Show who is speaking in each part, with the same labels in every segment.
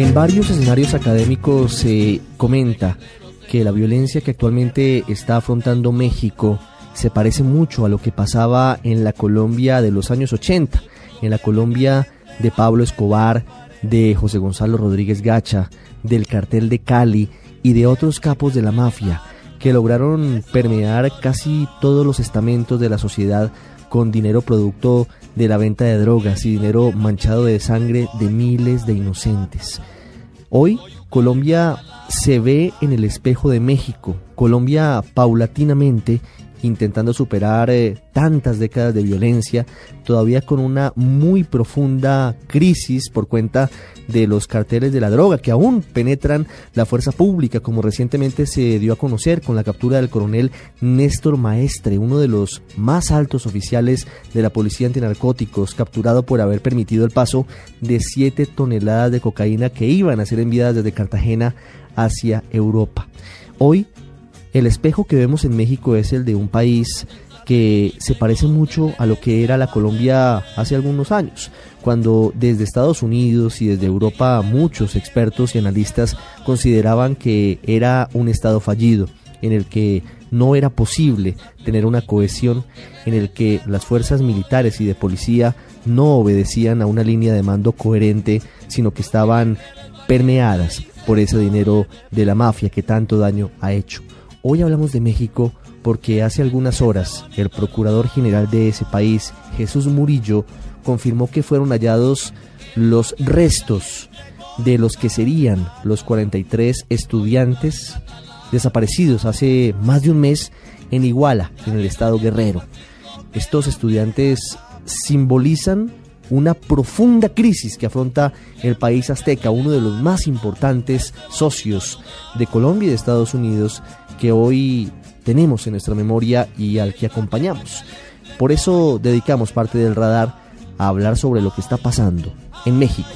Speaker 1: En varios escenarios académicos se comenta que la violencia que actualmente está afrontando México se parece mucho a lo que pasaba en la Colombia de los años 80, en la Colombia de Pablo Escobar, de José Gonzalo Rodríguez Gacha, del cartel de Cali y de otros capos de la mafia que lograron permear casi todos los estamentos de la sociedad con dinero producto de la venta de drogas y dinero manchado de sangre de miles de inocentes. Hoy Colombia se ve en el espejo de México. Colombia paulatinamente intentando superar eh, tantas décadas de violencia, todavía con una muy profunda crisis por cuenta de los carteles de la droga que aún penetran la fuerza pública, como recientemente se dio a conocer con la captura del coronel Néstor Maestre, uno de los más altos oficiales de la Policía Antinarcóticos, capturado por haber permitido el paso de 7 toneladas de cocaína que iban a ser enviadas desde Cartagena hacia Europa. Hoy el espejo que vemos en México es el de un país que se parece mucho a lo que era la Colombia hace algunos años, cuando desde Estados Unidos y desde Europa muchos expertos y analistas consideraban que era un Estado fallido, en el que no era posible tener una cohesión, en el que las fuerzas militares y de policía no obedecían a una línea de mando coherente, sino que estaban permeadas por ese dinero de la mafia que tanto daño ha hecho. Hoy hablamos de México porque hace algunas horas el Procurador General de ese país, Jesús Murillo, confirmó que fueron hallados los restos de los que serían los 43 estudiantes desaparecidos hace más de un mes en Iguala, en el estado Guerrero. Estos estudiantes simbolizan una profunda crisis que afronta el país azteca, uno de los más importantes socios de Colombia y de Estados Unidos que hoy tenemos en nuestra memoria y al que acompañamos. Por eso dedicamos parte del radar a hablar sobre lo que está pasando en México.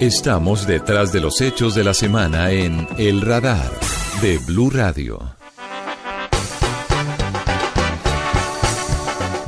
Speaker 2: Estamos detrás de los hechos de la semana en El Radar de Blue Radio.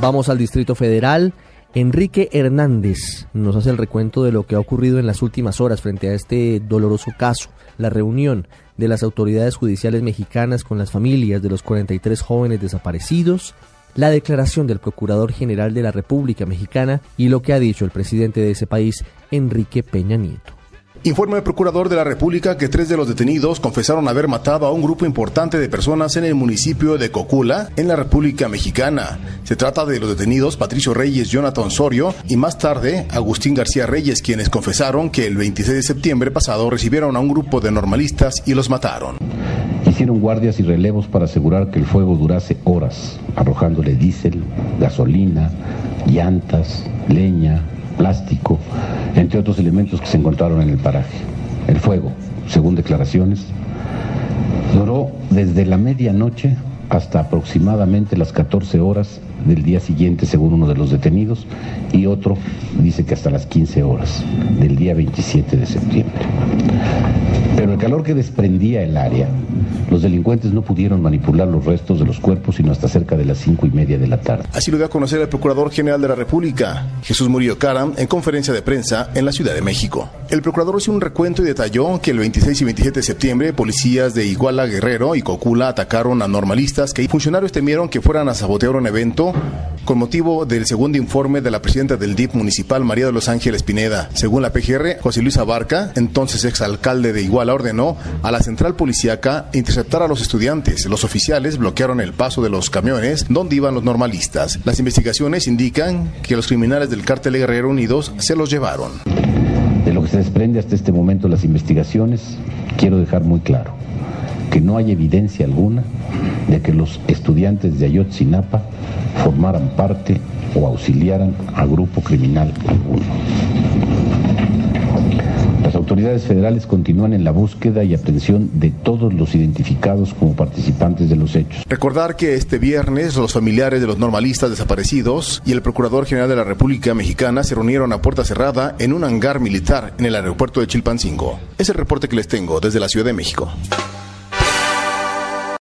Speaker 1: Vamos al Distrito Federal. Enrique Hernández nos hace el recuento de lo que ha ocurrido en las últimas horas frente a este doloroso caso, la reunión de las autoridades judiciales mexicanas con las familias de los 43 jóvenes desaparecidos, la declaración del Procurador General de la República Mexicana y lo que ha dicho el presidente de ese país, Enrique Peña Nieto.
Speaker 3: Informa el procurador de la República que tres de los detenidos confesaron haber matado a un grupo importante de personas en el municipio de Cocula, en la República Mexicana. Se trata de los detenidos Patricio Reyes, Jonathan Sorio y más tarde Agustín García Reyes, quienes confesaron que el 26 de septiembre pasado recibieron a un grupo de normalistas y los mataron.
Speaker 4: Hicieron guardias y relevos para asegurar que el fuego durase horas, arrojándole diésel, gasolina, llantas, leña, plástico, entre otros elementos que se encontraron en el paraje. El fuego, según declaraciones, duró desde la medianoche hasta aproximadamente las 14 horas del día siguiente, según uno de los detenidos, y otro dice que hasta las 15 horas del día 27 de septiembre. Pero el calor que desprendía el área, los delincuentes no pudieron manipular los restos de los cuerpos sino hasta cerca de las cinco y media de la tarde.
Speaker 3: Así lo dio a conocer el Procurador General de la República, Jesús Murillo Caram, en conferencia de prensa en la Ciudad de México. El Procurador hizo un recuento y detalló que el 26 y 27 de septiembre, policías de Iguala, Guerrero y Cocula atacaron a normalistas que funcionarios temieron que fueran a sabotear un evento con motivo del segundo informe de la presidenta del DIP municipal, María de los Ángeles Pineda. Según la PGR, José Luis Abarca, entonces exalcalde de Iguala, ordenó a la central policíaca interceptar a los estudiantes. Los oficiales bloquearon el paso de los camiones donde iban los normalistas. Las investigaciones indican que los criminales del cártel Guerrero Unidos se los llevaron.
Speaker 4: De lo que se desprende hasta este momento las investigaciones, quiero dejar muy claro que no hay evidencia alguna de que los estudiantes de Ayotzinapa formaran parte o auxiliaran a grupo criminal alguno. Autoridades federales continúan en la búsqueda y atención de todos los identificados como participantes de los hechos.
Speaker 3: Recordar que este viernes los familiares de los normalistas desaparecidos y el Procurador General de la República Mexicana se reunieron a puerta cerrada en un hangar militar en el aeropuerto de Chilpancingo. Es el reporte que les tengo desde la Ciudad de México.